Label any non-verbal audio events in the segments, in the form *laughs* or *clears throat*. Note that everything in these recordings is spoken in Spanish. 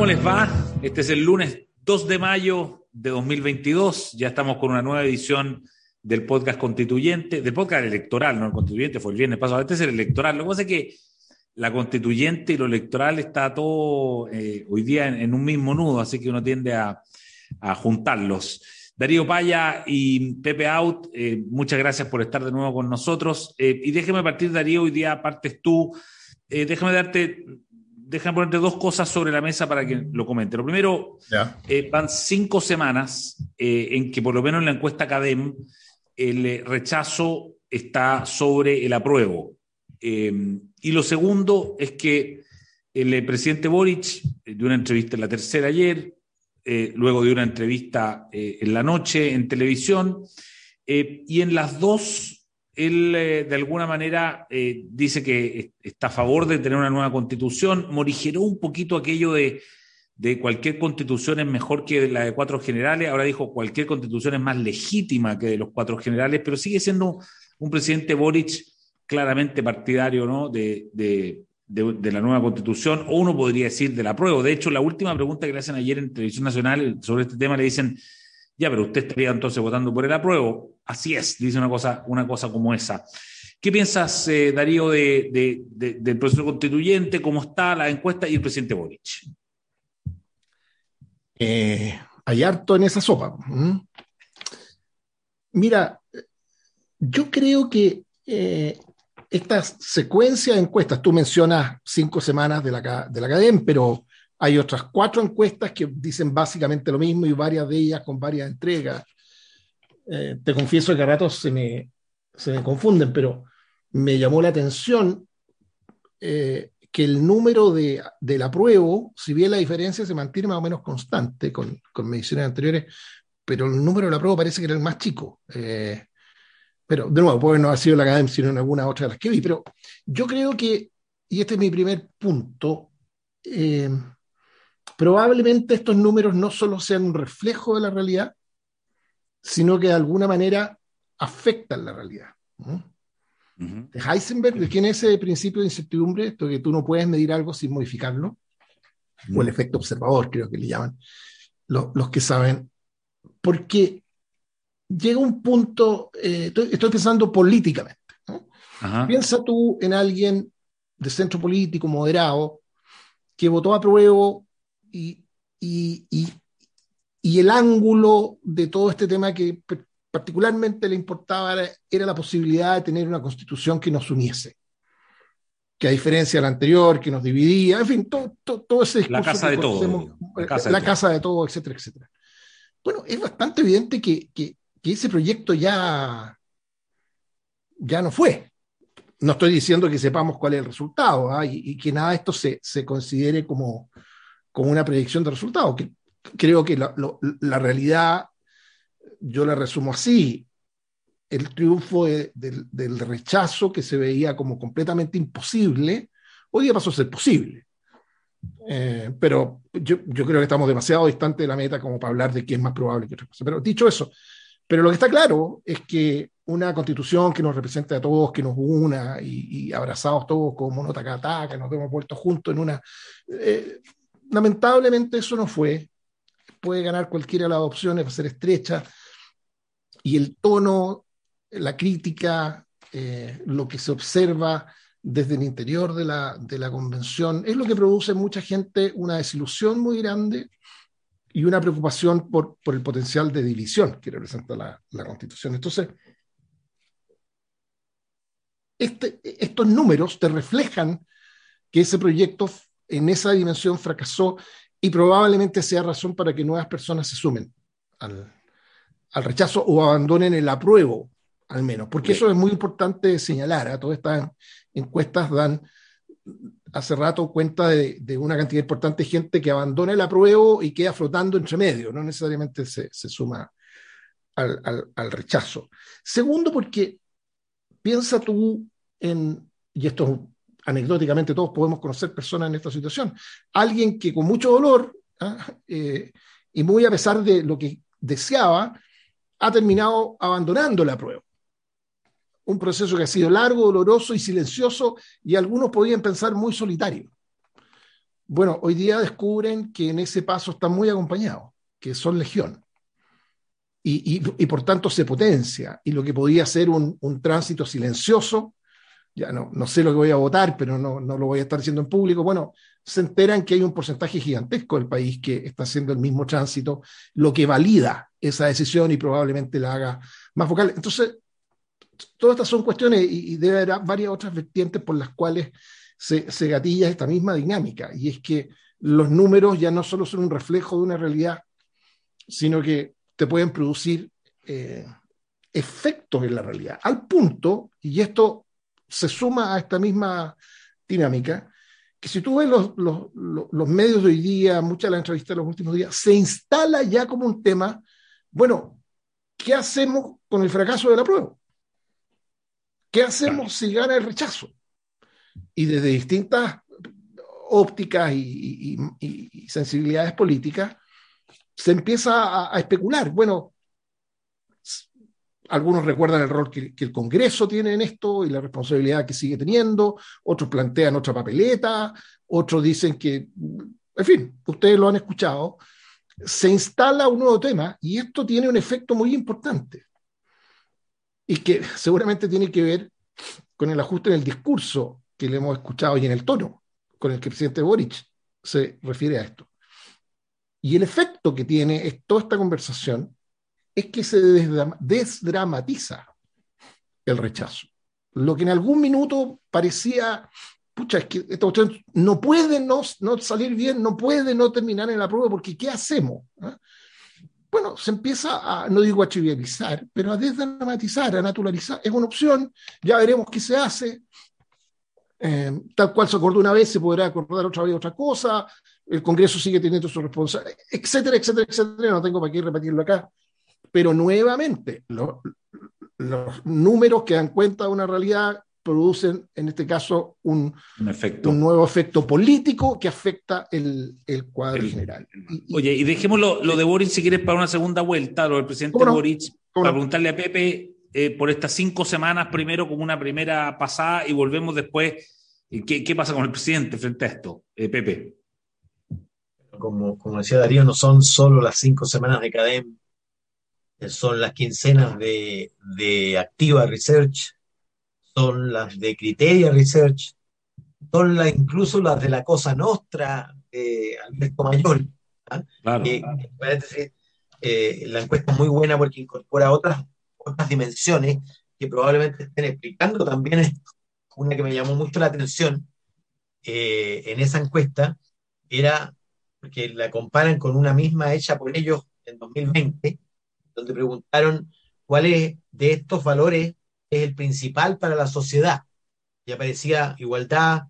¿cómo les va? Este es el lunes 2 de mayo de 2022. Ya estamos con una nueva edición del podcast constituyente, del podcast electoral, no el constituyente, fue el viernes pasado. Este es el electoral. Lo que pasa es que la constituyente y lo electoral está todo eh, hoy día en, un mismo nudo, así que uno tiende a, juntarlos. Darío Paya y Pepe Out, eh, muchas gracias por estar de nuevo con nosotros. Eh, y déjeme partir, Darío, hoy día partes tú. déjame darte déjame ponerte dos cosas sobre la mesa para que lo comente. Lo primero, eh, van cinco semanas eh, en que por lo menos en la encuesta CADEM el eh, rechazo está sobre el apruebo. y lo segundo es que el presidente Boric dio una entrevista en la tercera ayer, luego dio una entrevista en la noche en televisión, y en las dos él eh, de alguna manera eh, dice que está a favor de tener una nueva constitución, morigeró un poquito aquello de, cualquier constitución es mejor que la de cuatro generales, ahora dijo cualquier constitución es más legítima que de los cuatro generales, pero sigue siendo un presidente Boric claramente partidario ¿no? de, la nueva constitución, o uno podría decir de la prueba. De hecho, la última pregunta que le hacen ayer en Televisión Nacional sobre este tema le dicen, ya, pero usted estaría entonces votando por el apruebo. Así es, dice una cosa, una cosa como esa. ¿Qué piensas, eh, Darío, de, del proceso constituyente, cómo está la encuesta y el presidente Boric? Eh, hay harto en esa sopa. Mira, yo creo que eh, esta secuencia de encuestas, tú mencionas cinco semanas de la, de la academia, pero hay otras cuatro encuestas que dicen básicamente lo mismo y varias de ellas con varias entregas. Eh, te confieso que a ratos se me, se me confunden, pero me llamó la atención eh, que el número de, del apruebo, si bien la diferencia se mantiene más o menos constante con, con mediciones anteriores, pero el número del apruebo parece que era el más chico. Eh, pero de nuevo, puede no haber sido la academia, sino en alguna otra de las que vi. Pero yo creo que, y este es mi primer punto, probablemente estos números no solo sean un reflejo de la realidad, sino que de alguna manera afectan la realidad. Heisenberg, ¿quién es ese principio de incertidumbre? Esto que tú no puedes medir algo sin modificarlo, o el efecto observador, creo que le llaman los, que saben, porque llega un punto, eh, estoy, pensando políticamente. Piensa tú en alguien de centro político moderado que votó a prueba y, y, el ángulo de todo este tema que particularmente le importaba era, la posibilidad de tener una constitución que nos uniese, que a diferencia de la anterior, que nos dividía, en fin, todo, todo, ese discurso. La casa de todo. La, casa, de, casa de todo, etcétera, etcétera. Bueno, es bastante evidente que, que, ese proyecto ya, ya no fue. No estoy diciendo que sepamos cuál es el resultado ¿ah? y, que nada de esto se, se considere como, como una predicción de resultados. Que creo que la, la, realidad, yo la resumo así, el triunfo del rechazo que se veía como completamente imposible, hoy día pasó a ser posible. Eh, pero yo, yo, creo que estamos demasiado distantes de la meta como para hablar de qué es más probable que otra cosa. Pero dicho eso, pero lo que está claro es que una constitución que nos represente a todos, que nos una y, abrazados todos como nota que nos hemos vuelto juntos en una, eh, lamentablemente eso no fue. Puede ganar cualquiera de las opciones, va a ser estrecha. Y el tono, la crítica, eh, lo que se observa desde el interior de la, de la convención, es lo que produce en mucha gente una desilusión muy grande y una preocupación por, por el potencial de división que representa la, la Constitución. Entonces, este, estos números te reflejan que ese proyecto en esa dimensión fracasó y probablemente sea razón para que nuevas personas se sumen al, rechazo o abandonen el apruebo, al menos, porque eso es muy importante señalar. a ¿eh? Todas estas encuestas dan hace rato cuenta de, una cantidad importante de gente que abandona el apruebo y queda flotando entre medio, no necesariamente se, suma al, al, rechazo. Segundo, porque piensa tú en, y esto anecdóticamente todos podemos conocer personas en esta situación. Alguien que con mucho dolor ¿ah? eh, y muy a pesar de lo que deseaba, ha terminado abandonando la prueba. Un proceso que ha sido largo, doloroso y silencioso y algunos podían pensar muy solitario. Bueno, hoy día descubren que en ese paso están muy acompañados, que son legión. Y, y, por tanto se potencia. Y lo que podía ser un, un, tránsito silencioso, ya no, no sé lo que voy a votar, pero no, no lo voy a estar diciendo en público. Bueno, se enteran que hay un porcentaje gigantesco del país que está haciendo el mismo tránsito, lo que valida esa decisión y probablemente la haga más vocal. Entonces, todas estas son cuestiones y, debe haber varias otras vertientes por las cuales se, se, gatilla esta misma dinámica. Y es que los números ya no solo son un reflejo de una realidad, sino que te pueden producir eh, efectos en la realidad. Al punto, y esto se suma a esta misma dinámica, que si tú ves los, los, los medios de hoy día, muchas de las entrevistas de los últimos días, se instala ya como un tema, bueno, ¿qué hacemos con el fracaso de la prueba? ¿Qué hacemos si gana el rechazo? Y desde distintas ópticas y, sensibilidades políticas, se empieza a, especular. Bueno, algunos recuerdan el rol que, el Congreso tiene en esto y la responsabilidad que sigue teniendo, otros plantean otra papeleta, otros dicen que, en fin, ustedes lo han escuchado, se instala un nuevo tema y esto tiene un efecto muy importante y que *laughs* seguramente tiene que ver con el ajuste en el discurso que le hemos escuchado y en el tono con el que el presidente Boric se refiere a esto. Y el efecto que tiene toda esta conversación es que se desdramatiza el rechazo. Lo que en algún minuto parecía, pucha, es que esta cuestión no puede no, no salir bien, no puede no terminar en la prueba, porque ¿qué hacemos? ¿Ah? bueno, se empieza a, no digo a trivializar, pero a desdramatizar, a naturalizar. Es una opción, ya veremos qué se hace. Eh, tal cual se acordó una vez, se podrá acordar otra vez otra cosa. El Congreso sigue teniendo su responsabilidad, etcétera, etcétera, etcétera. No tengo para qué repetirlo acá. Pero nuevamente, los números que dan cuenta de una realidad producen, en este caso, un, un, efecto. un nuevo efecto político que afecta el, el cuadro general. oye, y dejemos lo, de Boric, si quieres, para una segunda vuelta, lo del presidente Boric, para preguntarle a Pepe eh, por estas cinco semanas, primero como una primera pasada, y volvemos después. ¿Qué, qué pasa con el presidente frente a esto, eh, Pepe? Como, como decía Darío, no son solo las cinco semanas de CADEM, eh, son las quincenas de, de Activa Research, son las de Criteria Research, son las, incluso las de la Cosa Nostra de Alberto Mayor. ¿ah? Eh, la encuesta es muy buena porque incorpora otras, otras dimensiones que probablemente estén explicando también Una que me llamó mucho la atención eh, en esa encuesta era que la comparan con una misma hecha por ellos en 2020, donde preguntaron cuáles de estos valores es el principal para la sociedad. Y aparecía igualdad,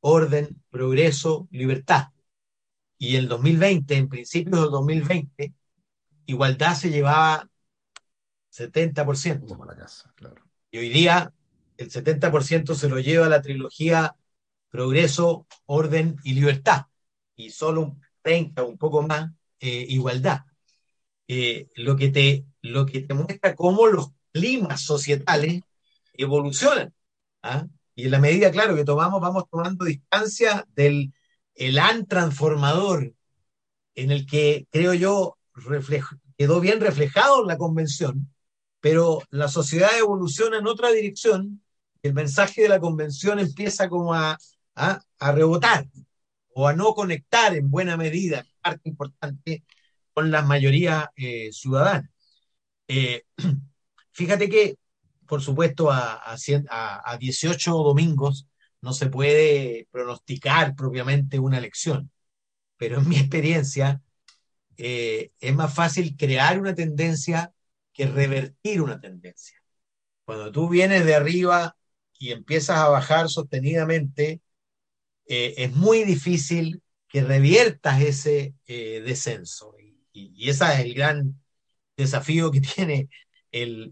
orden, progreso, libertad. Y en 2020, en principios del 2020, igualdad se llevaba 70%. la casa, claro. Y hoy día el 70% se lo lleva la trilogía progreso, orden y libertad. Y solo un 30, un poco más, eh, igualdad. Eh, lo, que te, lo que te muestra cómo los climas societales evolucionan. ¿ah? Y en la medida, claro, que tomamos, vamos tomando distancia del elán transformador en el que, creo yo, quedó bien reflejado en la convención, pero la sociedad evoluciona en otra dirección el mensaje de la convención empieza como a, a, rebotar o a no conectar en buena medida, parte importante, con la mayoría eh. Eh, *clears throat* Fíjate que, por supuesto, a, a, 18 domingos no se puede pronosticar propiamente una elección, pero en mi experiencia eh, es más fácil crear una tendencia que revertir una tendencia. Cuando tú vienes de arriba y empiezas a bajar sostenidamente, eh, es muy difícil que reviertas ese descenso. Y, y, ese es el gran desafío que *laughs* tiene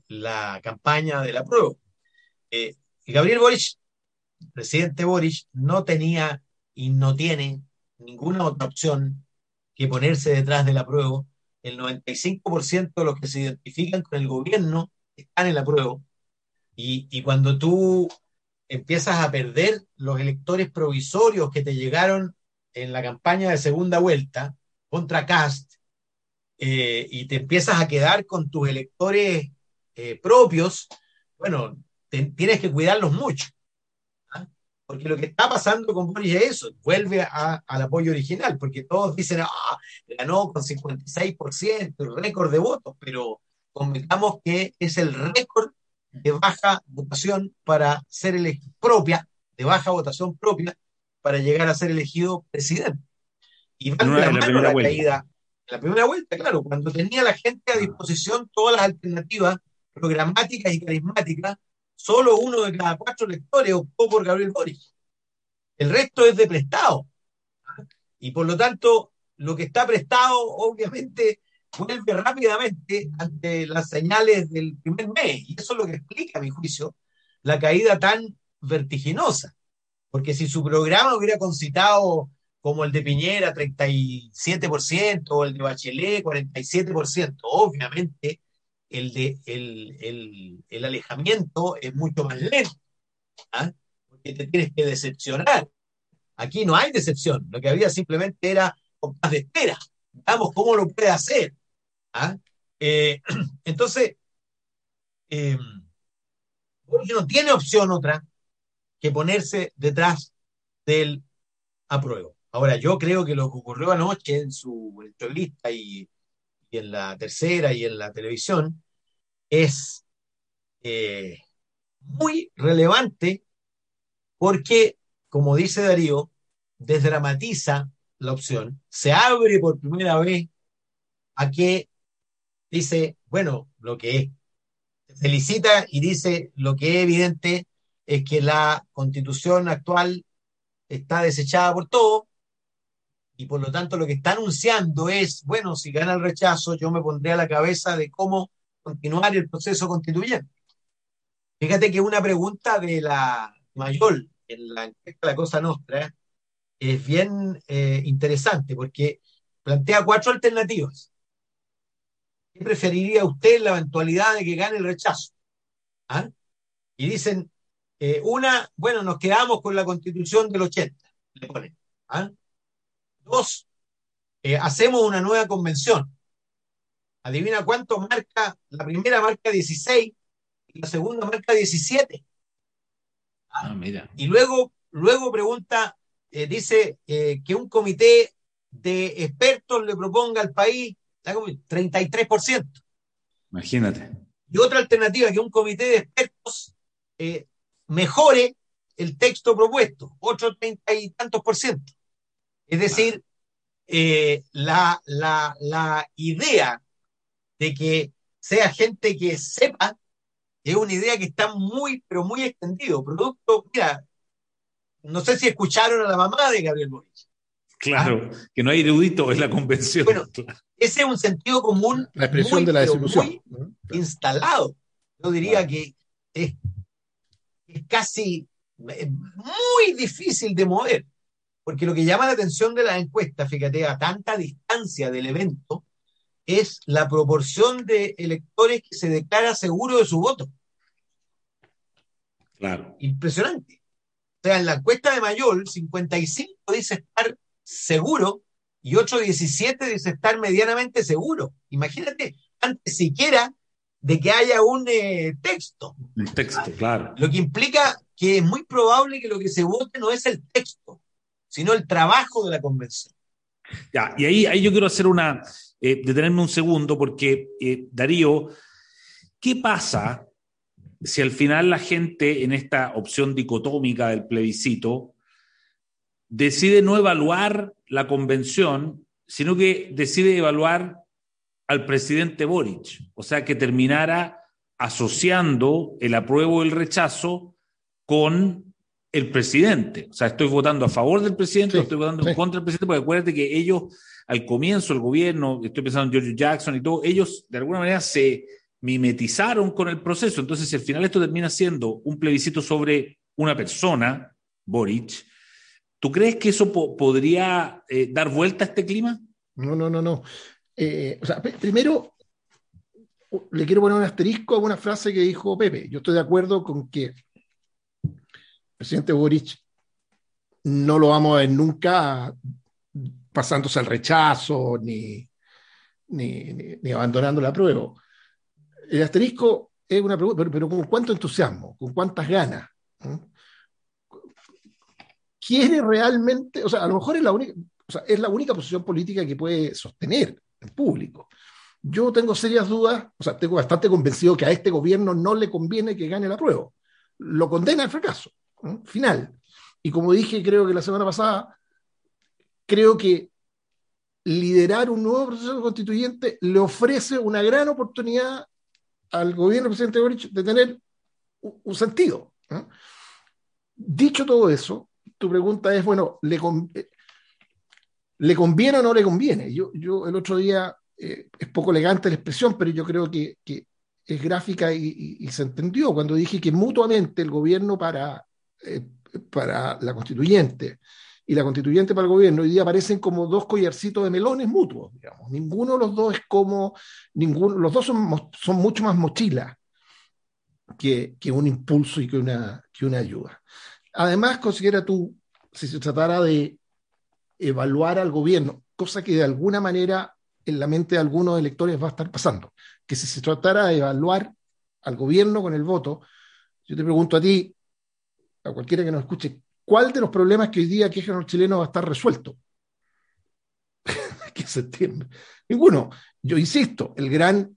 la campaña de la prueba. Eh, Gabriel Boric, presidente Boric, no tenía y no tiene ninguna otra opción que ponerse detrás de la prueba. El 95% de los que se identifican con el gobierno están en la prueba. Y, y cuando tú empiezas a perder los electores provisorios que te llegaron en la campaña de segunda vuelta contra Cast eh, y te empiezas a quedar con tus electores eh, propios, bueno, tienes que cuidarlos mucho. ¿ah? Porque lo que está pasando con Boris es eso, vuelve al apoyo original, porque todos dicen, ah, ganó con 56%, el récord de votos, pero convengamos que es el récord de baja votación para ser elegido, propia, de baja votación propia, para llegar a ser elegido presidente. Y va la, mano la caída. En la primera vuelta, claro, cuando tenía la gente a disposición todas las alternativas programáticas y carismáticas, solo uno de cada cuatro electores optó por Gabriel Boris. El resto es de prestado. Y por lo tanto, lo que está prestado, obviamente, vuelve rápidamente ante las señales del primer mes. Y eso es lo que explica, a mi juicio, la caída tan vertiginosa. Porque si su programa hubiera concitado como el de Piñera, 37%, o el de Bachelet, 47%, obviamente el, de, el, el, alejamiento es mucho más lento, ¿ah? porque te tienes que decepcionar. Aquí no hay decepción, lo que había simplemente era compás de espera. Veamos cómo lo puede hacer. ¿ah? Eh, *clears throat* entonces, eh, no tiene opción otra que ponerse detrás del apruebo. Ahora, yo creo que lo que ocurrió anoche en su entrevista y, en la tercera y en la televisión es eh, muy relevante porque, como dice Darío, desdramatiza la opción, se abre por primera vez a que dice, bueno, lo que es, felicita y dice lo que es evidente es que la constitución actual está desechada por todo y por lo tanto lo que está anunciando es, bueno, si gana el rechazo, yo me pondré a la cabeza de cómo continuar el proceso constituyente. Fíjate que una pregunta de la mayor en la encuesta La Cosa Nostra es bien eh, interesante porque plantea cuatro alternativas. ¿Qué preferiría usted en la eventualidad de que gane el rechazo? ¿Ah? Y dicen, eh, una, bueno, nos quedamos con la constitución del 80, le ponen. ¿Ah? Dos, eh, hacemos una nueva convención. Adivina cuánto marca, la primera marca 16 y la segunda marca 17. Ah, mira. Y luego, luego pregunta, eh, dice eh, que un comité de expertos le proponga al país 33%. Imagínate. Y otra alternativa, que un comité de expertos mejore el texto propuesto, otro treinta y tantos por ciento. Es decir, la, la, la idea de que sea gente que sepa, es una idea que está muy, pero muy extendido. Producto, mira, no sé si escucharon a la mamá de Gabriel Boric. Claro, que no hay erudito en la convención. Bueno, ese es un sentido común. La expresión de la desilusión. instalado. Yo diría que es, es casi muy difícil de mover, porque lo que llama la atención de la encuesta, fíjate, a tanta distancia del evento, es la proporción de electores que se declara seguro de su voto. Claro. Impresionante. O sea, en la encuesta de Mayol, 55 dice estar seguro y otro 17 dice estar medianamente seguro. Imagínate, antes siquiera de que haya un eh, texto. Un texto, claro. Lo que implica que es muy probable que lo que se vote no es el texto, sino el trabajo de la convención. Ya, y ahí, ahí yo quiero hacer una, eh, detenerme un segundo, porque eh, Darío, ¿qué pasa si al final la gente en esta opción dicotómica del plebiscito decide no evaluar la convención, sino que decide evaluar al presidente Boric? O sea, que terminara asociando el apruebo o el rechazo con el presidente. O sea, estoy votando a favor del presidente, o estoy votando contra del presidente, porque acuérdate que ellos al comienzo el gobierno, estoy pensando en George Jackson y todo, ellos de alguna manera se mimetizaron con el proceso. Entonces, si al final esto termina siendo un plebiscito sobre una persona, Boric, ¿tú crees que eso podría eh, dar vuelta a este clima? No, no, no, no. Eh, o sea, primero, le quiero poner un asterisco a una frase que dijo Pepe. Yo estoy de acuerdo con que el presidente Boric no lo vamos a ver nunca pasándose al rechazo ni, ni, abandonando la prueba. El asterisco es una pregunta, pero, con cuánto entusiasmo, con cuántas ganas. ¿Quiere realmente, o sea, a lo mejor es la única, o sea, es la única posición política que puede sostener en público. Yo tengo serias dudas, o sea, tengo bastante convencido que a este gobierno no le conviene que gane la prueba. Lo condena al fracaso, final. Y como dije, creo que la semana pasada, creo que liderar un nuevo proceso constituyente le ofrece una gran oportunidad al gobierno del presidente Boric de tener un, sentido. Dicho todo eso, tu pregunta es, bueno, ¿le, eh, ¿le conviene o no le conviene? Yo, yo el otro día, eh, es poco elegante la expresión, pero yo creo que, que es gráfica y, se entendió cuando dije que mutuamente el gobierno para, eh, para la constituyente y la constituyente para el gobierno hoy día aparecen como dos collarcitos de melones mutuos, digamos. Ninguno de los dos es como, ninguno, los dos son, son mucho más mochila que, que, un impulso y que una, que una ayuda. Además, considera tú, si se tratara de evaluar al gobierno, cosa que de alguna manera en la mente de algunos electores va a estar pasando, que si se tratara de evaluar al gobierno con el voto, yo te pregunto a ti, a cualquiera que nos escuche, ¿cuál de los problemas que hoy día quejan los chilenos va a estar resuelto? *laughs* que septiembre. Ninguno. Yo insisto, el gran,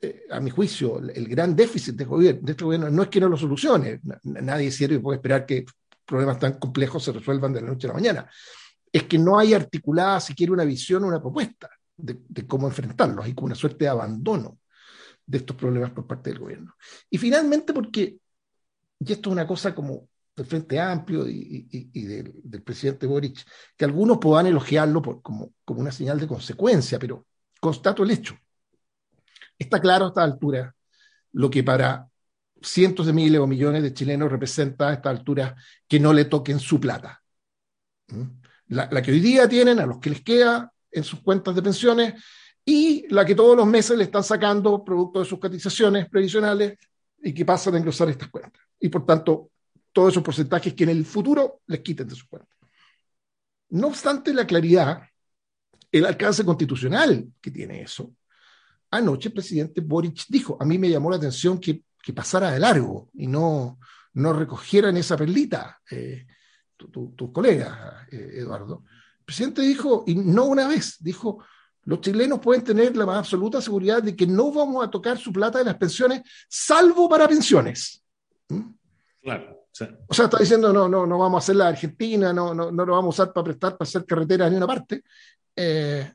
eh, a mi juicio, el gran déficit de, gobierno, de este gobierno no es que no lo solucione. Nadie serio puede esperar que problemas tan complejos se resuelvan de la noche a la mañana. Es que no hay articulada siquiera una visión o una propuesta de, de cómo enfrentarlos. Hay como una suerte de abandono de estos problemas por parte del gobierno. Y finalmente porque, y esto es una cosa como del Frente Amplio y, del, presidente Boric, que algunos puedan elogiarlo por, como, como una señal de consecuencia, pero constato el hecho. Está claro a esta altura lo que para cientos de miles o millones de chilenos representa a esta altura que no le toquen su plata. ¿Mm? La, la, que hoy día tienen, a los que les queda en sus cuentas de pensiones, y la que todos los meses le están sacando producto de sus cotizaciones previsionales y que pasan a engrosar estas cuentas. Y por tanto, todos esos porcentajes que en el futuro les quiten de sus cuentas. No obstante la claridad, el alcance constitucional que tiene eso, anoche el presidente Boric dijo, a mí me llamó la atención que, que pasara de largo y no, no recogieran esa perlita, eh, tus colegas, eh, Eduardo. El presidente dijo, y no una vez, dijo, los chilenos pueden tener la más absoluta seguridad de que no vamos a tocar su plata de las pensiones, salvo para pensiones. ¿Mm? Claro. O sea, está diciendo, no, no, no vamos a hacer la Argentina, no, no, no lo vamos a usar para prestar, para hacer carreteras en una parte. Eh,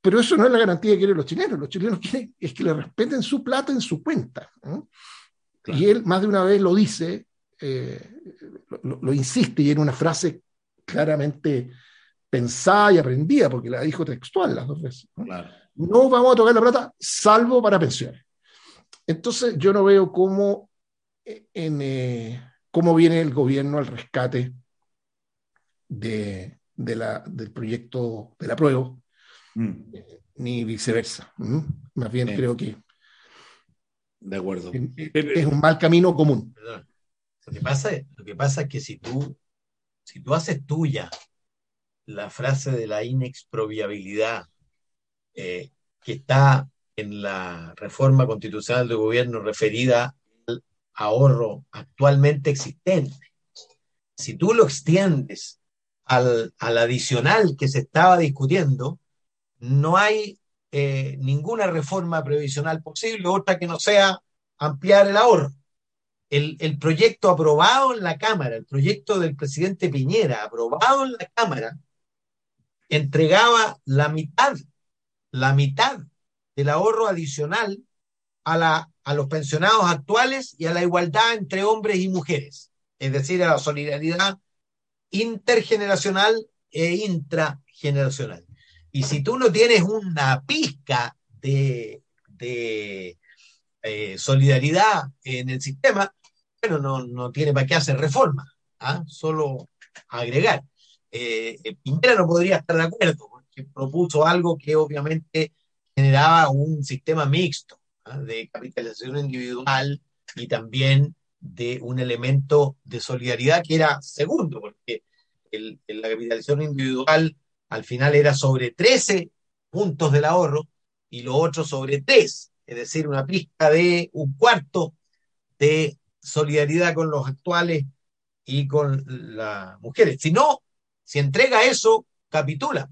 pero eso no es la garantía que quieren los chilenos. Los chilenos *laughs* quieren es que le respeten su plata en su cuenta. Y él más de una vez lo dice, eh, lo, insiste, y en una frase claramente pensada y aprendida, porque la dijo textual las dos veces. ¿no? vamos a tocar la plata, salvo para pensiones. Entonces, yo no veo cómo eh, en, cómo viene el gobierno al rescate de, la, del proyecto de la prueba, mm. eh, ni viceversa. Más bien creo que de acuerdo. Es, un mal camino común. Lo que pasa, lo que pasa es que si tú, si tú haces tuya la frase de la inexpropiabilidad eh, que está en la reforma constitucional del gobierno referida ahorro actualmente existente. Si tú lo extiendes al, adicional que se estaba discutiendo, no hay eh, ninguna reforma previsional posible, otra que no sea ampliar el ahorro. El, el, proyecto aprobado en la Cámara, el proyecto del presidente Piñera, aprobado en la Cámara, entregaba la mitad, la mitad del ahorro adicional a la a los pensionados actuales y a la igualdad entre hombres y mujeres, es decir, a la solidaridad intergeneracional e intrageneracional. Y si tú no tienes una pizca de, eh, solidaridad en el sistema, bueno, no, tiene para qué hacer reforma, ¿ah? solo agregar. Eh, Piñera no podría estar de acuerdo, porque propuso algo que obviamente generaba un sistema mixto de capitalización individual y también de un elemento de solidaridad que era segundo, porque la capitalización individual al final era sobre 13 puntos del ahorro y lo otro sobre 3, es decir, una pista de un cuarto de solidaridad con los actuales y con las mujeres. Si no, si entrega eso, capitula.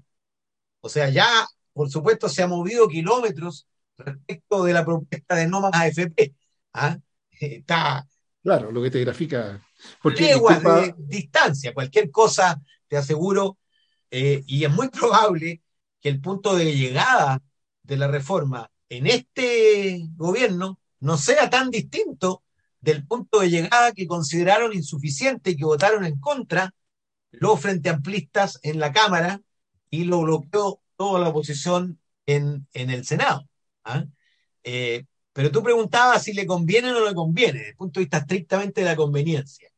O sea, ya, por supuesto, se ha movido kilómetros respecto de la propuesta de no más AFP. ¿ah? Está. Claro, lo que te grafica. Porque, leguas de distancia, cualquier cosa, te aseguro, eh, y es muy probable que el punto de llegada de la reforma en este gobierno no sea tan distinto del punto de llegada que consideraron insuficiente y que votaron en contra los frente amplistas en la Cámara y lo bloqueó toda la oposición en, en el Senado. ¿Ah? Eh, pero tú preguntabas si le conviene o no le conviene, desde el punto de vista estrictamente de la conveniencia.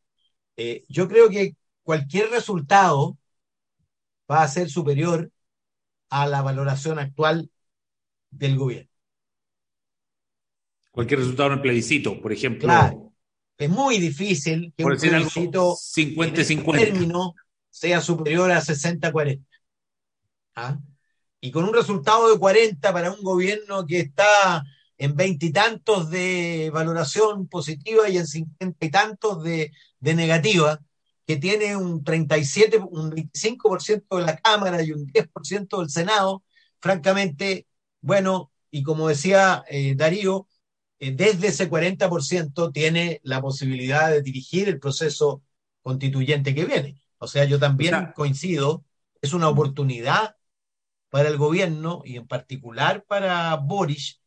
Eh, yo creo que cualquier resultado va a ser superior a la valoración actual del gobierno. Cualquier resultado en el plebiscito, por ejemplo. Claro. Es muy difícil que un plebiscito 50 en este término sea superior a 60-40. ¿Ah? Y con un resultado de 40 para un gobierno que está en veintitantos de valoración positiva y en cincuenta y tantos de, de negativa, que tiene un 37, un 25% de la Cámara y un 10% del Senado, francamente, bueno, y como decía eh, Darío, eh, desde ese 40% tiene la posibilidad de dirigir el proceso constituyente que viene. O sea, yo también coincido, es una oportunidad para el gobierno y en particular para Boris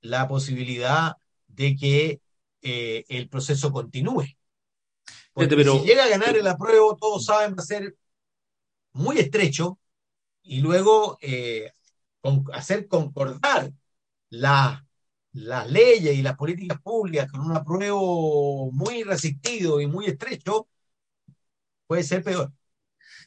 la posibilidad de que eh, el proceso continúe. Porque si llega a ganar el apruebo, todos saben, va a ser muy estrecho y luego eh, hacer concordar las leyes y las políticas públicas con un apruebo muy resistido y muy estrecho, puede ser peor.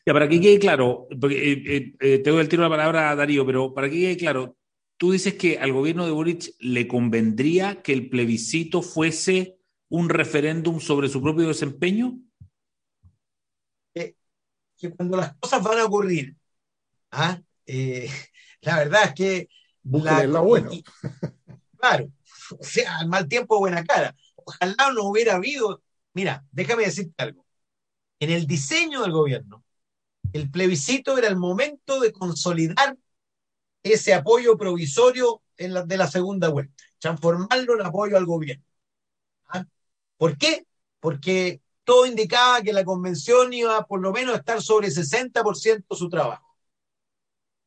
Ya, para que quede claro, eh, eh, te doy el tiro de la palabra a Darío, pero para que quede claro, tú dices que al gobierno de Boric le convendría que el plebiscito fuese un referéndum sobre su propio desempeño? que cuando las cosas van a ocurrir, ¿ah? Eh, *laughs* la verdad es que... La, la bueno. claro, *laughs* o sea, al mal tiempo, buena cara. Ojalá no hubiera habido... Mira, déjame decirte algo. En el diseño del gobierno, el plebiscito era el momento de consolidar ese apoyo provisorio de la segunda vuelta, transformarlo en apoyo al gobierno. ¿Por qué? Porque todo indicaba que la convención iba por lo menos a estar sobre 60% su trabajo.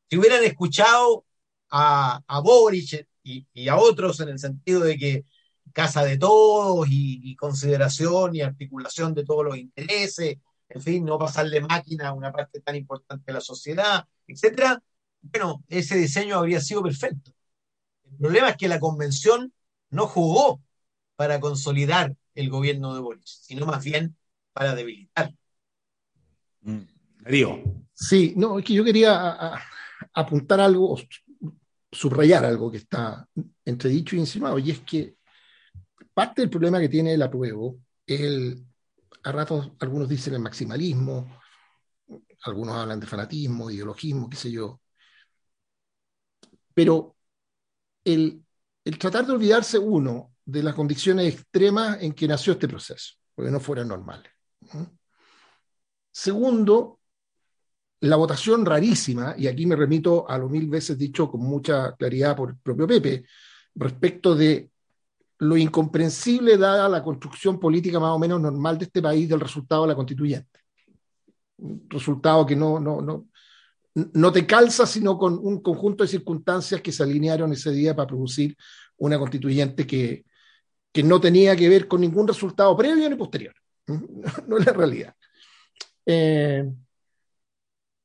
Si hubieran escuchado a, a Boric y, a otros en el sentido de que casa de todos y, consideración y articulación de todos los intereses, en fin, no pasarle máquina a una parte tan importante de la sociedad, etcétera, bueno, ese diseño habría sido perfecto. El problema es que la convención no jugó para consolidar el gobierno de Boris, sino más bien para debilitar. Mm. Digo. Sí, no, es que yo quería apuntar algo, subrayar algo que está entredicho y insinuado, y es que parte del problema que tiene el apruebo es el, a ratos algunos dicen el maximalismo, algunos hablan de fanatismo, ideologismo, qué sé yo, pero el, tratar de olvidarse uno de las condiciones extremas en que nació este proceso, porque no fueran normales. Segundo, la votación rarísima, y aquí me remito a lo mil veces dicho con mucha claridad por el propio Pepe, respecto de lo incomprensible dada la construcción política más o menos normal de este país del resultado de la constituyente. Un resultado que no, no, no, no te calza, sino con un conjunto de circunstancias que se alinearon ese día para producir una constituyente que, que no tenía que ver con ningún resultado previo ni posterior. *laughs* No, es la realidad. Eh,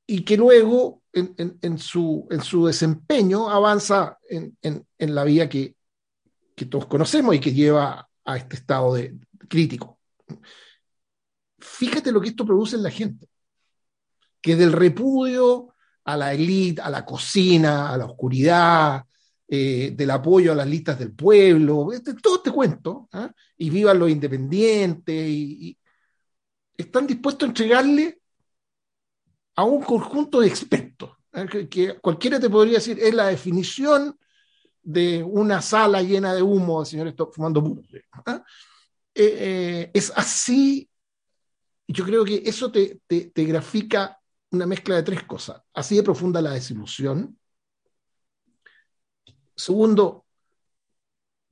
y que luego, en, su, en su desempeño, avanza en, la vía que, que, todos conocemos y que lleva a este estado de, crítico. Fíjate lo que esto produce en la gente, que del repudio a la élite, a la cocina, a la oscuridad, eh, del apoyo a las listas del pueblo, este, todo este cuento, ¿ah? y vivan los independientes, están dispuestos a entregarle a un conjunto de expertos, ¿eh? que, cualquiera te podría decir es la definición de una sala llena de humo, el señor está fumando puro. es así, yo creo que eso te, te, te grafica una mezcla de tres cosas. Así de profunda la desilusión. Segundo,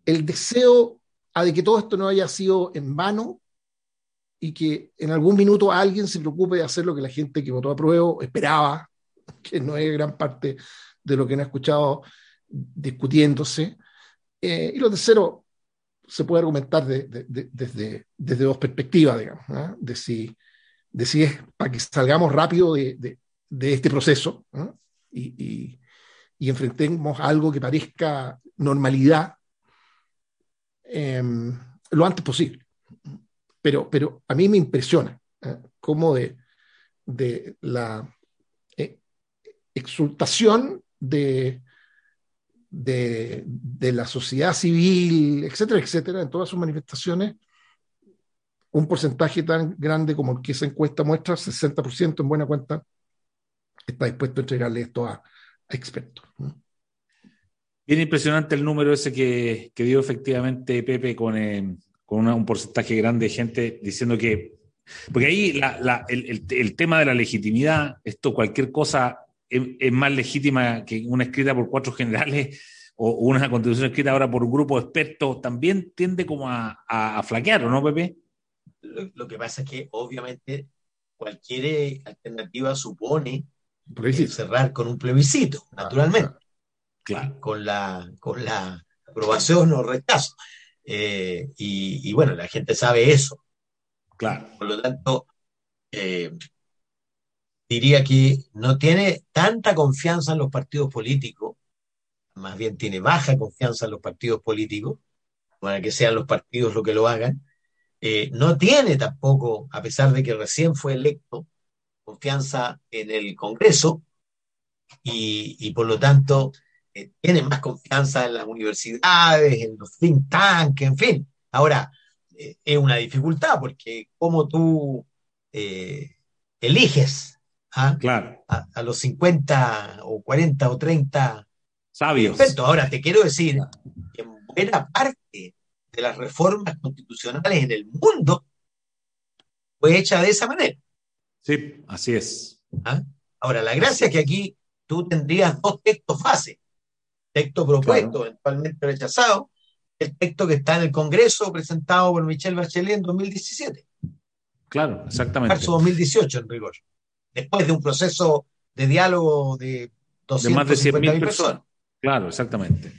el deseo a de que todo esto no haya sido en vano y que en algún minuto alguien se preocupe de hacer lo que la gente que votó a prueba esperaba, que no es gran parte de lo que han escuchado discutiéndose. Eh, y lo tercero, se puede argumentar desde, desde dos perspectivas, digamos, de, si, de si es para que salgamos rápido de, este proceso y, y, enfrentemos algo que parezca normalidad em, lo antes posible pero, pero a mí me impresiona ¿eh? cómo de, de la eh, exultación de, de, de, la sociedad civil, etcétera, etcétera, en todas sus manifestaciones, un porcentaje tan grande como el que esa encuesta muestra, 60% en buena cuenta, está dispuesto a entregarle esto a, expertos. Bien impresionante el número ese que, que dio efectivamente Pepe con, eh, con un porcentaje grande de gente diciendo que, porque ahí la, el, el, tema de la legitimidad, esto cualquier cosa es, más legítima que una escrita por cuatro generales o una constitución escrita ahora por un grupo de expertos, también tiende como a, a, flaquear, ¿o no, Pepe? Lo, que pasa es que obviamente cualquier alternativa supone cerrar con un plebiscito, ah, naturalmente. Claro. Con la, con la aprobación o rechazo. Eh, y, bueno, la gente sabe eso. Claro. Por lo tanto, eh, diría que no tiene tanta confianza en los partidos políticos, más bien tiene baja confianza en los partidos políticos, para que sean los partidos los que lo hagan. Eh, no tiene tampoco, a pesar de que recién fue electo, confianza en el Congreso y, y por lo tanto eh, tienen más confianza en las universidades, en los think tanks, en fin. Ahora, eh, es una dificultad porque como tú eliges ¿ah? claro. a, los 50 o 40 o 30 sabios. Ahora, te quiero decir que en buena parte de las reformas constitucionales en el mundo fue hecha de esa manera. Sí, así es. ¿Ah? Ahora, la gracia es que aquí tú tendrías dos textos fases texto propuesto, eventualmente rechazado, el texto que está en el Congreso presentado por Michelle Bachelet en 2017. Claro, exactamente. Marzo 2018, en rigor. Después de un proceso de diálogo de, de más de 100.000 personas. Claro, exactamente.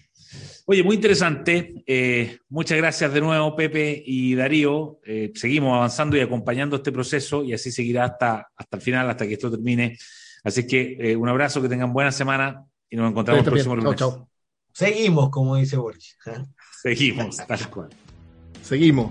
Oye, muy interesante. Eh, muchas gracias de nuevo, Pepe y Darío. Eh, seguimos avanzando y acompañando este proceso y así seguirá hasta, hasta el final, hasta que esto termine. Así que eh, un abrazo, que tengan buena semana y nos encontramos el próximo lunes. Chau, chau. Seguimos, como dice Boris. *laughs* Seguimos, tal cual. Seguimos.